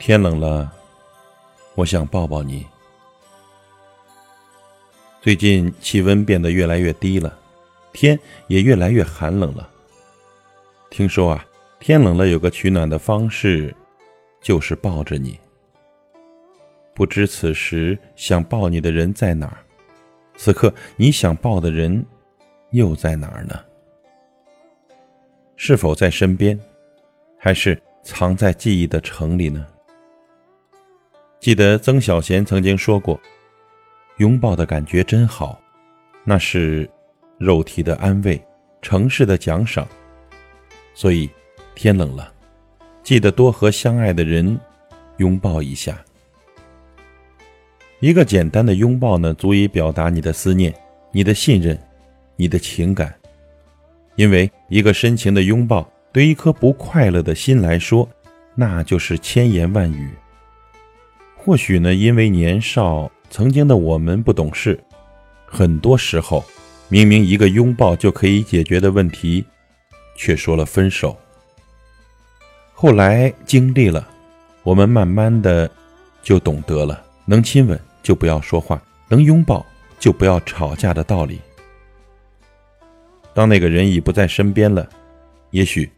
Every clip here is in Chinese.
天冷了，我想抱抱你。最近气温变得越来越低了，天也越来越寒冷了。听说啊，天冷了有个取暖的方式，就是抱着你。不知此时想抱你的人在哪儿？此刻你想抱的人又在哪儿呢？是否在身边，还是藏在记忆的城里呢？记得曾小贤曾经说过：“拥抱的感觉真好，那是肉体的安慰，城市的奖赏。”所以，天冷了，记得多和相爱的人拥抱一下。一个简单的拥抱呢，足以表达你的思念、你的信任、你的情感。因为一个深情的拥抱，对一颗不快乐的心来说，那就是千言万语。或许呢，因为年少，曾经的我们不懂事，很多时候，明明一个拥抱就可以解决的问题，却说了分手。后来经历了，我们慢慢的就懂得了，能亲吻就不要说话，能拥抱就不要吵架的道理。当那个人已不在身边了，也许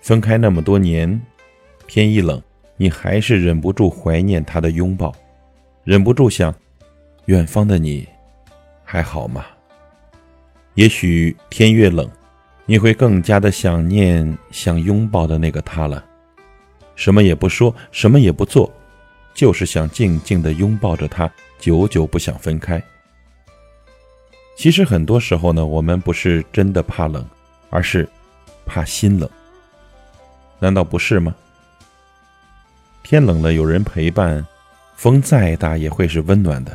分开那么多年，天一冷，你还是忍不住怀念他的拥抱，忍不住想，远方的你还好吗？也许天越冷，你会更加的想念想拥抱的那个他了。什么也不说，什么也不做，就是想静静的拥抱着他，久久不想分开。其实很多时候呢，我们不是真的怕冷，而是怕心冷。难道不是吗？天冷了有人陪伴，风再大也会是温暖的；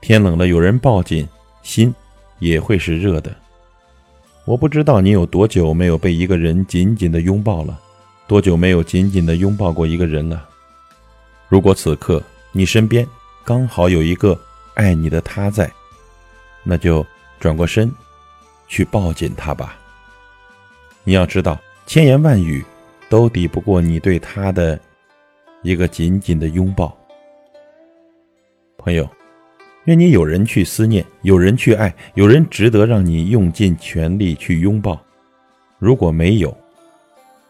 天冷了有人抱紧，心也会是热的。我不知道你有多久没有被一个人紧紧的拥抱了，多久没有紧紧的拥抱过一个人了。如果此刻你身边刚好有一个爱你的他在。那就转过身，去抱紧他吧。你要知道，千言万语都抵不过你对他的一个紧紧的拥抱。朋友，愿你有人去思念，有人去爱，有人值得让你用尽全力去拥抱。如果没有，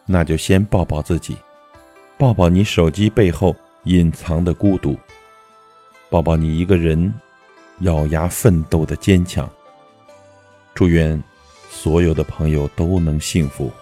那就先抱抱自己，抱抱你手机背后隐藏的孤独，抱抱你一个人。咬牙奋斗的坚强。祝愿所有的朋友都能幸福。